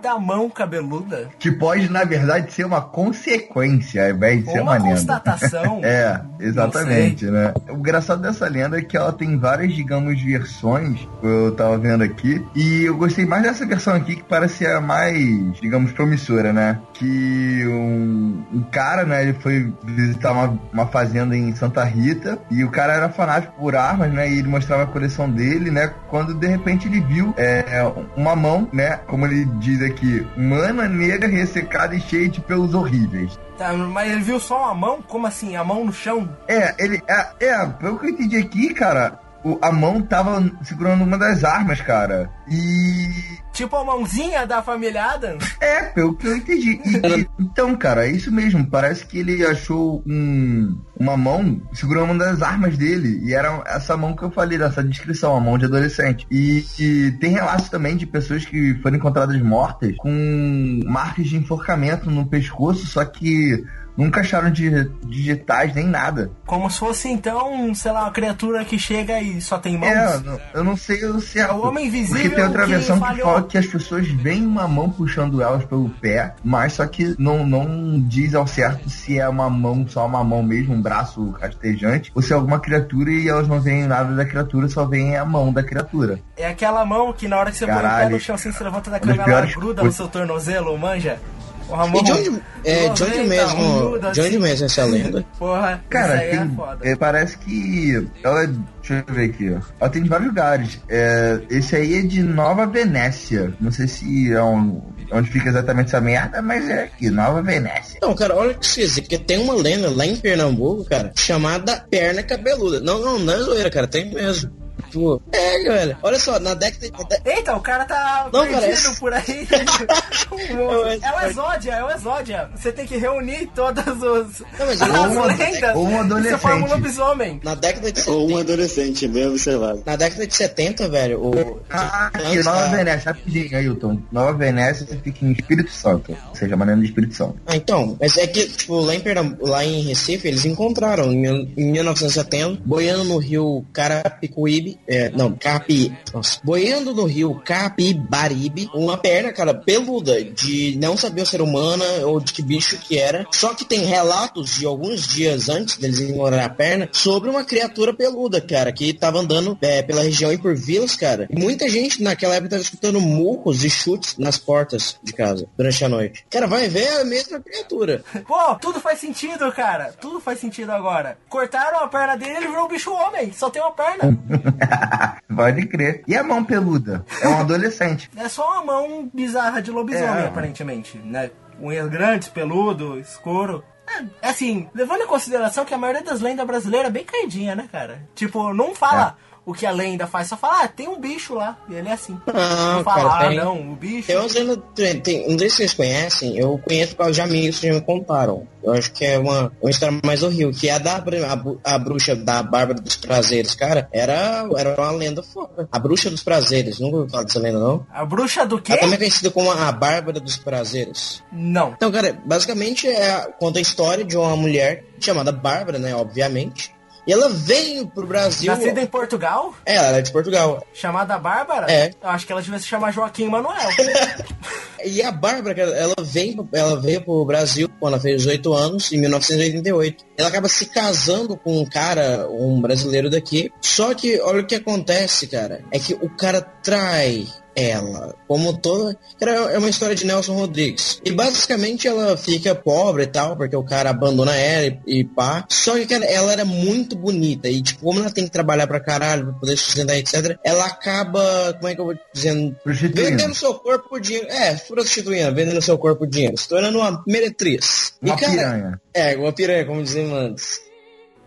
Da mão cabeluda. Que pode, na verdade, ser uma consequência, ao invés de Ou ser uma uma lenda. constatação. É, exatamente, né? O engraçado dessa lenda é que ela tem várias, digamos, versões que eu tava vendo aqui. E eu gostei mais dessa versão aqui que parece a mais, digamos, promissora, né? Que um, um cara, né, ele foi visitar uma, uma fazenda em Santa Rita e o cara era fanático por armas, né? E ele mostrava a coleção dele, né? Quando de repente ele viu é, uma mão, né? Como ele diz aqui, humana, negra, ressecada e cheia de pelos horríveis. Tá, mas ele viu só uma mão? Como assim? A mão no chão? É, ele. É, é pelo que eu entendi aqui, cara, o- a mão tava segurando uma das armas, cara. E. Tipo a mãozinha da família Adams? É, pelo que eu entendi. E- e- então, cara, é isso mesmo. Parece que ele achou um, uma mão segurando uma das armas dele. E era essa mão que eu falei, dessa descrição, a mão de adolescente. E, e tem relatos também de pessoas que foram encontradas mortas com marcas de enforcamento no pescoço, só que nunca acharam digi- digitais nem nada. Como se fosse então, sei lá, uma criatura que chega e só tem mãos? É, eu não- sei o certo. É o homem invisível Porque tem outra que versão que falhou. fala que as pessoas veem uma mão puxando elas pelo pé, mas só que não, não diz ao certo se é uma mão, só uma mão mesmo, um braço rastejante, ou se é alguma criatura e elas não veem nada da criatura, só veem a mão da criatura. É aquela mão que na hora que você põe o pé no chão, assim, você levanta da cama, ela gruda no seu tornozelo, manja? Ramon. E de onde, é, de onde 90, mesmo, humilde, de onde assim. mesmo essa lenda? Porra, Cara, isso aí é tem, foda. é, parece que ela. Deixa eu ver aqui, ó. Ela tem de vários lugares. É, esse aí é de Nova Venécia. Não sei se é um, onde fica exatamente essa merda, mas é aqui, Nova Venécia. Não, cara, olha que esquisito, porque tem uma lenda lá em Pernambuco, cara, chamada perna cabeluda. Não, não, não é zoeira, cara, tem mesmo. Tipo, é, velho. Olha só, na década. na dé- Eita, o cara tá Não, perdido parece. por aí. É é o Exódia, é o Exódia. Você tem que reunir todas os, Não, mas as uma- lendas. ou um Você adolescente. forma um lobisomem. Na década de Ou um 70, adolescente, bem observado. na década de 70, velho, o. Ah, aqui, antes Nova da- Venécia, rapidinho, Ailton. Nova Venécia fica em Espírito Santo. Ou seja, maneira de Espírito Santo. Ah, então, mas é que, tipo, lá em, Pernambuco, lá em Recife, eles encontraram em, em 1970, boiando no rio Carapicuíbe, é, não, Capi, nossa, boiando no rio Capibaribe, uma perna, cara, peluda, de não saber se era humana ou de que bicho que era, só que tem relatos de alguns dias antes deles encontrarem a perna, sobre uma criatura peluda, cara, que tava andando é, pela região e por vilas, cara, e muita gente naquela época tava escutando murros e chutes nas portas de casa, durante a noite. Cara, vai ver a mesma criatura. Pô, tudo faz sentido, cara. Tudo faz sentido agora. Cortaram a perna dele e ele virou um bicho homem. Só tem uma perna. Pode crer. E a mão peluda? É um adolescente. É só uma mão bizarra de lobisomem, É. aparentemente, né? Unhas grandes, peludo, escuro. É, assim, levando em consideração que a maioria das lendas brasileiras é bem caidinha, né, cara? Tipo, não fala o que a lenda faz, só fala, ah, tem um bicho lá. E ele é assim. Não, não fala, cara, ah, não, o bicho. Tem não sei se vocês conhecem, eu conheço por causa de amigos que já me contaram. Eu acho que é uma, uma história mais horrível, que é a da a, a bruxa da Bárbara dos Prazeres, cara, era, era uma lenda foda. A bruxa dos prazeres, nunca ouviu falar dessa lenda, não? A bruxa do quê? Ela também é conhecida como a Bárbara dos Prazeres. Não. Então, cara, basicamente é, conta a história de uma mulher chamada Bárbara, né, obviamente. E ela veio pro Brasil. Nascida em Portugal, É, ela é de Portugal. chamada Bárbara? É. Eu acho que ela devia se chamar Joaquim Manuel. E a Bárbara, ela vem, ela veio pro Brasil quando ela fez 18 anos, em 1988. Ela acaba se casando com um cara, um brasileiro daqui. Só que, olha o que acontece, cara. É que o cara trai ela. Como toda. Cara, é uma história de Nelson Rodrigues. E basicamente ela fica pobre e tal, porque o cara abandona ela e, e pá. Só que, cara, ela era muito bonita. E, tipo, como ela tem que trabalhar pra caralho, pra poder sustentar, etc., ela acaba. Como é que eu vou dizendo? Vendendo seu corpo por dinheiro. É, prostituindo, vendendo seu corpo por dinheiro. Se tornando uma meretriz. Uma e, cara, piranha. É, uma piranha, como dizem antes.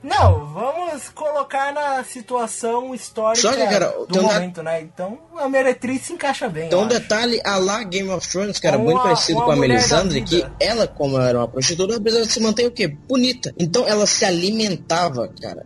Não, vamos colocar na situação histórica Só que, cara, do momento, né? Então a meretriz se encaixa bem. Então, um detalhe, a lá Game of Thrones, cara, Uma- muito parecido com a Melisandre, que ela, como era uma prostituta, precisava se manter o quê? Bonita. Então, ela se alimentava, cara.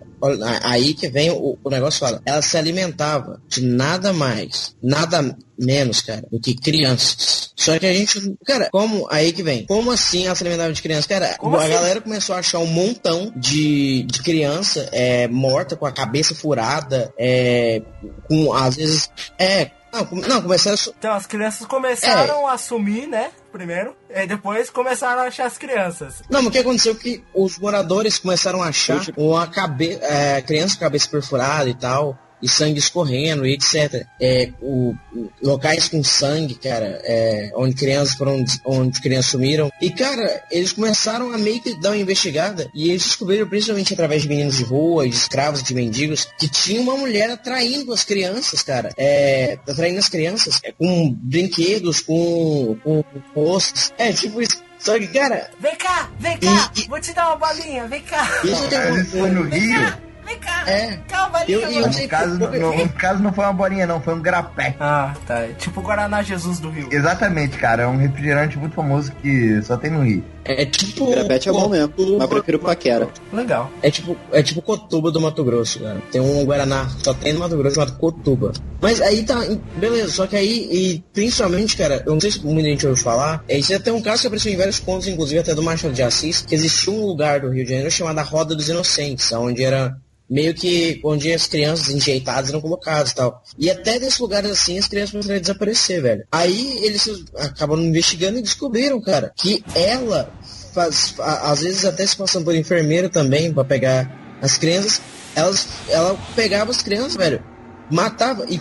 Aí que vem o, o negócio fala. Ela se alimentava de nada mais, nada menos, cara, do que crianças. Só que a gente, cara, como, aí que vem. Como assim ela se alimentava de crianças? Cara, Como a assim? galera começou a achar um montão de, de criança é, morta com a cabeça furada, é, com, às vezes, é, não, não começaram a, Então as crianças começaram É. a assumir, né? Primeiro. E depois começaram a achar as crianças. Não, mas o que aconteceu é que os moradores começaram a achar uma cabe é, criança com cabeça perfurada e tal, e sangue escorrendo e etc. É, o, o- locais com sangue, cara, é, onde crianças foram, onde crianças sumiram. E, cara, eles começaram a meio que dar uma investigada e eles descobriram, principalmente através de meninos de rua, de escravos, de mendigos, que tinha uma mulher atraindo as crianças, cara. É, atraindo as crianças é, com brinquedos, com, com rostos. É, tipo isso. Só que, cara, Vem cá, vem cá, E- vou te dar uma balinha, vem cá. isso tem Ele foi no Rio. cá, vem cá. É. Cá uma balinha, Eu- eu sei- No caso, no, no- caso não foi uma bolinha não, foi um grapé. Ah, tá. É Tipo o Guaraná Jesus do Rio. Exatamente, cara. É um refrigerante muito famoso que só tem no Rio. É tipo. Grapete é bom mesmo, mas prefiro paquera. Legal. É tipo, é tipo Cotuba do Mato Grosso, cara. Tem um Guaraná, só tem no Mato Grosso chamado Cotuba. Mas aí tá, beleza, só que aí, e principalmente, cara, eu não sei se muita gente ouviu falar, é, isso até um caso que apareceu em vários contos, inclusive até do Machado de Assis, que existia um lugar do Rio de Janeiro chamado Roda dos Inocentes, onde era meio que onde as crianças enjeitadas eram colocadas e tal. E até nesses lugares assim as crianças começaram a desaparecer, velho. Aí eles acabam investigando e descobriram, cara, que ela faz, às vezes até se passando por enfermeira também pra pegar as crianças, elas, ela pegava as crianças, velho, matava e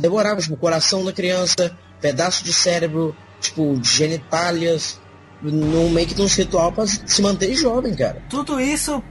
devorava, tipo, o coração da criança, pedaço de cérebro, tipo, genitálias, no meio que de um ritual pra se manter jovem, cara. Tudo isso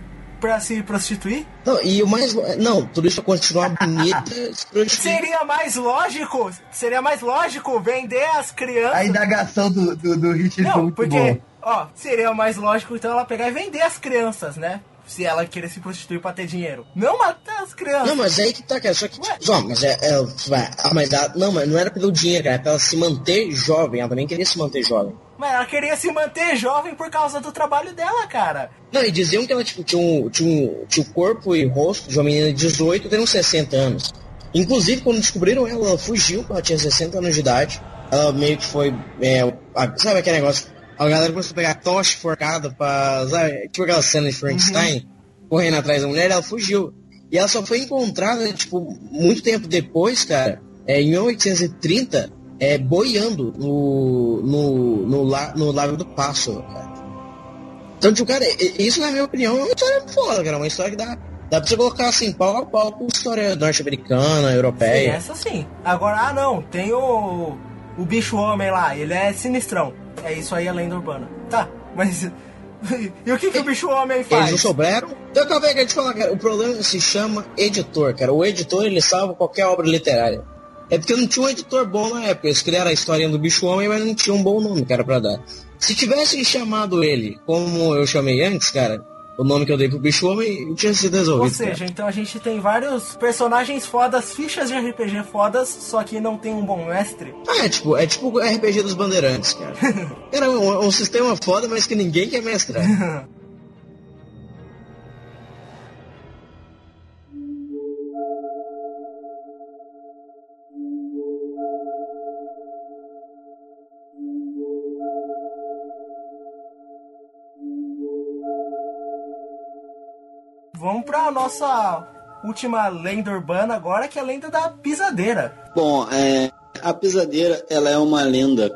pra se prostituir? Não, e o mais. Não, tudo isso pra continuar bonita. se prostituir. Seria mais lógico, seria mais lógico vender as crianças. A indagação do, do, do Richard Não, muito porque, boa. ó, seria mais lógico então ela pegar e vender as crianças, né? Se ela querer se prostituir pra ter dinheiro. Não matar as crianças. Não, mas é aí que tá, cara. Só que, só, mas é. é vai, ah, mas ela- não, mas não era pelo dinheiro, cara. Era pra ela se manter jovem. Ela também queria se manter jovem. Ela queria se manter jovem por causa do trabalho dela, cara. Não, e diziam que ela tipo, tinha, um, tinha, um, tinha o corpo e rosto de uma menina de 18 tendo uns 60 anos. Inclusive, quando descobriram ela, ela fugiu, ela tinha 60 anos de idade. Ela meio que foi. é, a- sabe aquele negócio? A galera começou a pegar tocha forcada pra. Sabe, tipo aquela cena de Frankenstein, correndo atrás da mulher, ela fugiu. E ela só foi encontrada, tipo, muito tempo depois, cara, é, em 1830, é, boiando no, no, no, la- no Lago do Passo, cara. Então, tipo, cara, isso na minha opinião é uma história foda, cara. Uma história que dá, dá pra você colocar assim, pau a pau com história norte-americana, Sim, europeia. essa sim. Agora, ah não, tem o. O bicho homem lá, ele é sinistrão. É isso aí, a lenda urbana. Tá, mas. e o que, que o bicho homem Eles não faz? souberam? Então, eu te falar, cara. O problema se chama editor, cara. O editor, ele salva qualquer obra literária. É porque não tinha um editor bom na época. Eles criaram a historinha do bicho homem, mas não tinha um bom nome, cara, pra dar. Se tivessem chamado ele, como eu chamei antes, cara, o nome que eu dei pro bicho homem, tinha sido Ou resolvido. seja, cara. então a gente tem vários personagens fodas, fichas de RPG fodas, só que não tem um bom mestre. Ah, é tipo, é tipo o RPG dos bandeirantes, cara. Cara, é um, um sistema foda, mas que ninguém quer mestrar. Nossa última lenda urbana agora, que é a lenda da pisadeira. Bom, é, a pisadeira ela é uma lenda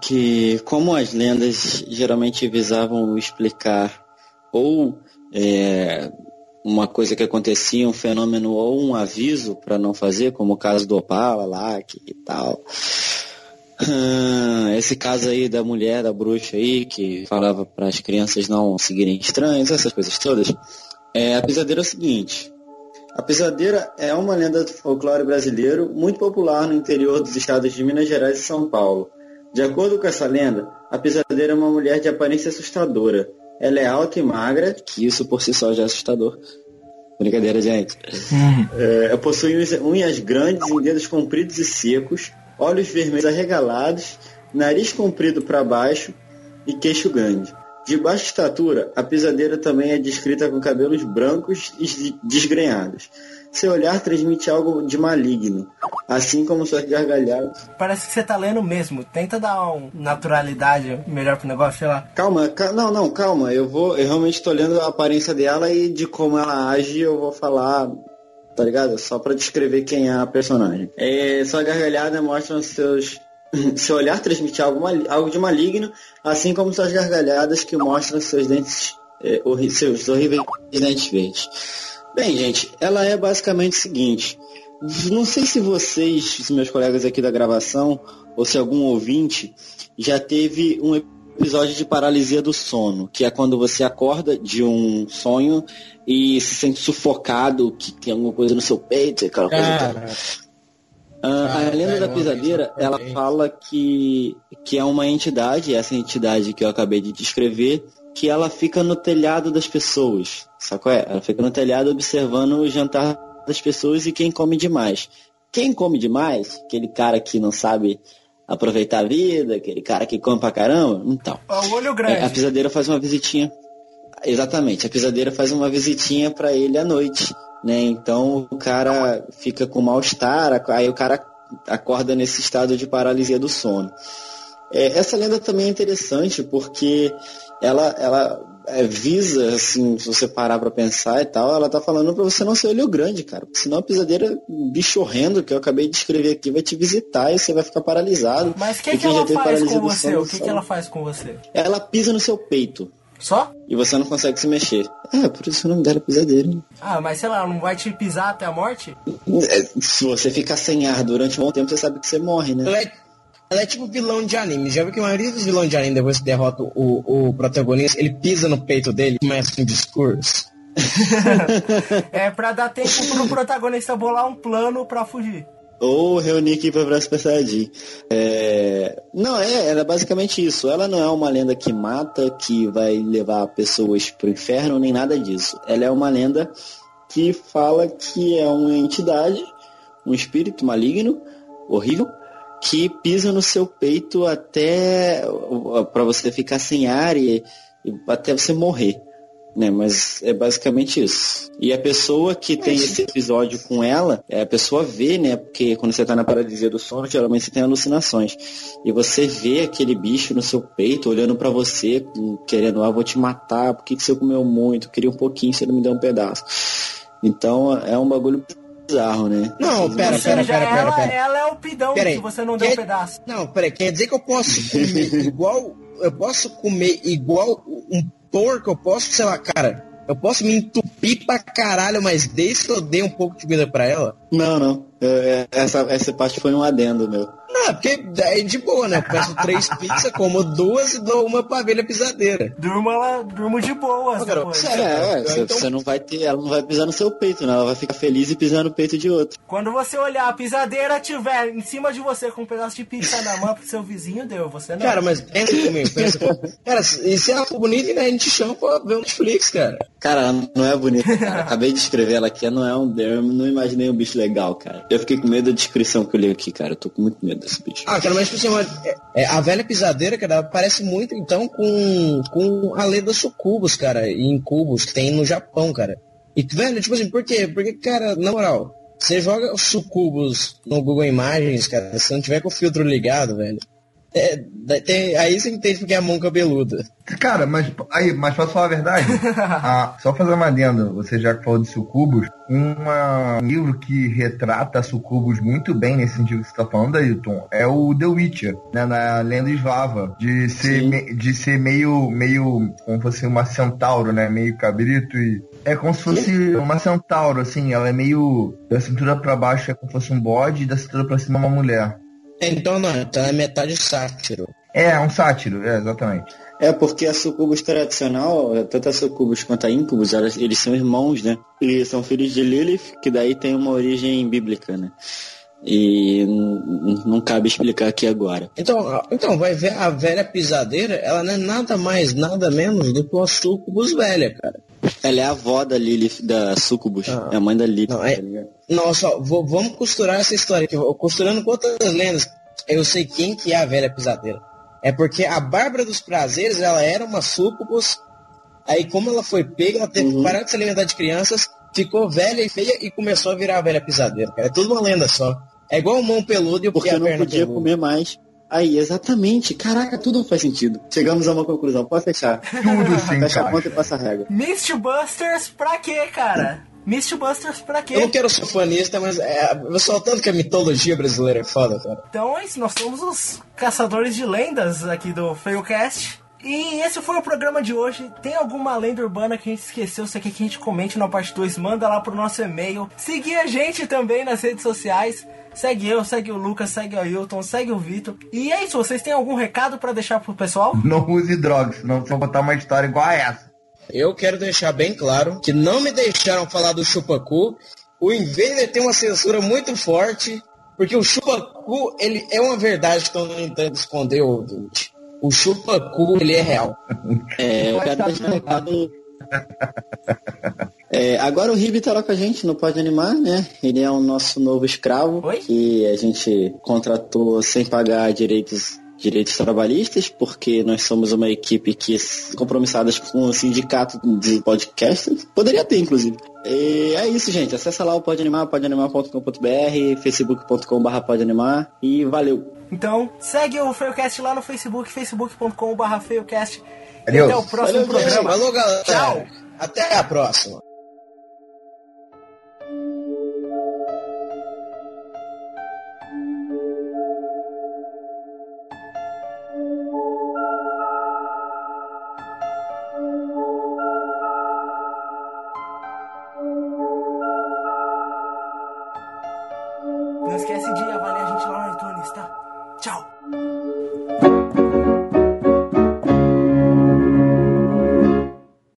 que, como as lendas geralmente visavam explicar ou é, uma coisa que acontecia, um fenômeno ou um aviso para não fazer, como o caso do Opala lá que, tal. Ah, Esse caso aí da mulher, da bruxa aí, que falava para as crianças não seguirem estranhos, essas coisas todas. É, a pisadeira é o seguinte, a pisadeira é uma lenda do folclore brasileiro muito popular no interior dos estados de Minas Gerais e São Paulo. De acordo com essa lenda, a pisadeira é uma mulher de aparência assustadora. Ela é alta e magra, que isso por si só já é assustador. Brincadeira, gente. É, possui unhas- unhas grandes e dedos compridos e secos, olhos vermelhos arregalados, nariz comprido para baixo e queixo grande. De baixa estatura, a pisadeira também é descrita com cabelos brancos e des- desgrenhados. Seu olhar transmite algo de maligno, assim como suas gargalhadas. Parece que você tá lendo mesmo. Tenta dar uma naturalidade melhor pro negócio, sei lá. Calma, ca- não, não, calma. Eu vou, eu realmente estou olhando a aparência dela e de como ela age, eu vou falar, tá ligado? Só pra descrever quem é a personagem. É, sua gargalhada mostra seus seu olhar transmite algo, de maligno, assim como suas gargalhadas que mostram seus dentes, é, horri- seus horríveis dentes verdes. Bem, gente, ela é basicamente o seguinte. Não sei se vocês, se meus colegas aqui da gravação, ou se algum ouvinte, já teve um episódio de paralisia do sono, que é quando você acorda de um sonho e se sente sufocado, que tem alguma coisa no seu peito, aquela coisa. Cara, Ah, a lenda da pisadeira, eu ela fala que, que é uma entidade, essa entidade que eu acabei de descrever, que ela fica no telhado das pessoas, sacou? É? Ela fica no telhado observando o jantar das pessoas e quem come demais. Quem come demais, aquele cara que não sabe aproveitar a vida, aquele cara que come pra caramba, então. O olho É, a grande. pisadeira faz uma visitinha. Exatamente, a pisadeira faz uma visitinha pra ele à noite, né? Então o cara fica com mal-estar, aí o cara acorda nesse estado de paralisia do sono. É, essa lenda também é interessante porque ela, ela é, visa, assim, se você parar pra pensar e tal, ela tá falando pra você não ser olho grande, cara. Porque senão a pisadeira, um bicho horrendo que eu acabei de escrever aqui, vai te visitar e você vai ficar paralisado. Mas o que, E que quem já ela faz com você? O que, que sabe. ela faz com você? Ela pisa no seu peito. Só? E você não consegue se mexer. É, por isso o nome dela é pisadeira. Ah, mas sei lá, não vai te pisar até a morte? É, Se você ficar sem ar durante um bom tempo, você sabe que você morre, né? ela é, ela é tipo vilão de anime. Já viu que a maioria dos vilões de anime, depois que derrota o, o protagonista, ele pisa no peito dele e começa um discurso. é pra dar tempo pro protagonista bolar um plano pra fugir. Ou reunir aqui pra Super. É... Não, é, ela é basicamente isso. Ela não é uma lenda que mata, que vai levar pessoas pro inferno, nem nada disso. Ela é uma lenda que fala que é uma entidade, um espírito maligno, horrível, que pisa no seu peito até para você ficar sem ar e até você morrer né? Mas é basicamente isso. E a pessoa que tem esse episódio com ela, é a pessoa vê, né? Porque quando você tá na paralisia do sono, geralmente você tem alucinações. E você vê aquele bicho no seu peito, olhando para você, querendo, ah, vou te matar, por que, que você comeu muito? Eu queria um pouquinho, você não me deu um pedaço. Então é um bagulho bizarro, né? Não, pera, pera, pera, pera, ela, pera. ela é o pidão Pera aí. que você não deu um pedaço. Não, peraí, quer dizer que eu posso comer igual. Eu posso comer igual um porco, eu posso, sei lá, cara, eu posso me entupir pra caralho, mas desde que eu dei um pouco de comida pra ela. Não, não. É, essa, essa parte foi um adendo, meu. Não, porque é de boa, né? Eu peço três pizzas, como duas e dou uma pra velha pisadeira. Durma lá, durmo de depois. sério? É, você, então- você não vai ter, ela não vai pisar no seu peito, né? Ela vai ficar feliz e pisar no peito de outro. Quando você olhar a pisadeira tiver em cima de você com um pedaço de pizza na mão pro seu vizinho, deu. Você não. Cara, mas pensa comigo, pensa comigo. Cara, e se ela for bonita, né, a gente chama pra ver um Netflix, cara. Cara, ela não é bonita, cara. Acabei de escrever ela aqui, ela não é um. Eu não imaginei um bicho legal, cara. Eu fiquei com medo da descrição que eu li aqui, cara. Eu tô com muito medo desse bicho. Ah, cara, mas tipo assim, uma- é- a velha pisadeira, cara, parece muito então com, com a lenda sucubus, cara, em cubos que tem no Japão, cara. E, velho, tipo assim, por quê? Porque, cara, na moral, você joga sucubus no Google Imagens, cara, se não tiver com o filtro ligado, velho. É, tem- aí você entende porque é a mão cabeluda. Cara, mas aí, mas posso falar a verdade? Ah, só fazer uma adenda, você já que falou de sucubus, uma- um livro que retrata sucubus muito bem nesse sentido que você tá falando, Ailton, é o The Witcher, né, na lenda eslava, de ser, me- de ser meio, meio, como fosse uma centauro, né, meio cabrito e... É como se fosse uma centauro, assim, ela é meio, da cintura pra baixo é como se fosse um bode e da cintura pra cima uma mulher. Então não, então é metade sátiro. É, um sátiro, é, exatamente. É, porque a sucubus tradicional, tanto a sucubus quanto a incubus, elas- eles são irmãos, né? E são filhos de Lilith, que daí tem uma origem bíblica, né? E não cabe explicar aqui agora. Então, então, vai ver a velha pisadeira, ela não é nada mais, nada menos do que uma sucubus velha, cara. Ela é a avó da Lilith, da sucubus. Ah. é a mãe da Lilith, Não, é- tá só, vou- vamos costurar essa história aqui. Eu- Costurando com outras lendas, eu sei quem que é a velha pisadeira. É porque a Bárbara dos Prazeres, ela era uma sucubus, aí como ela foi pega, ela teve que Uhum. parar de se alimentar de crianças, ficou velha e feia e começou a virar a velha pisadeira, cara. É tudo uma lenda só. É igual o mão peludo e o Porque a não perna podia peluda. comer mais. Aí, exatamente. Caraca, tudo faz sentido. Chegamos a uma conclusão. Pode fechar. Tudo sim, Fecha a conta e passa a régua. Mythbusters pra quê, cara? Mythbusters pra Eu não quê? quero ser fanista, mas é, só tanto que a mitologia brasileira é foda, cara. Então é isso, nós somos os caçadores de lendas aqui do Failcast. E esse foi o programa de hoje. Tem alguma lenda urbana que a gente esqueceu? Você quer que a gente comente na parte 2? Manda lá pro nosso e-mail. Seguir a gente também nas redes sociais. Segue eu, segue o Lucas, segue o Ailton, segue o Vitor. E é isso, vocês têm algum recado pra deixar pro pessoal? Não use drogas, senão vou botar uma história igual a essa. Eu quero deixar bem claro que não me deixaram falar do chupacu. O Invader tem uma censura muito forte, porque o chupacu, ele é uma verdade que eu não tentando esconder, ouvinte. O chupacu, ele é real. É, eu quero deixar recado. É, agora o Ribe tá lá com a gente, não pode animar, né? Ele é o nosso novo escravo, Oi? que a gente contratou sem pagar direitos direitos trabalhistas, porque nós somos uma equipe que é compromissadas com o sindicato de podcasters. Poderia ter, inclusive. E é isso, gente. Acessa lá o Pode Animar, podeanimar.com.br, facebook.com.br podeanimar e valeu. Então, segue o Failcast lá no Facebook, facebook.com.br Failcast. E Adeus. até o próximo Valeu, programa. Falou, galera. Tchau. Até a próxima.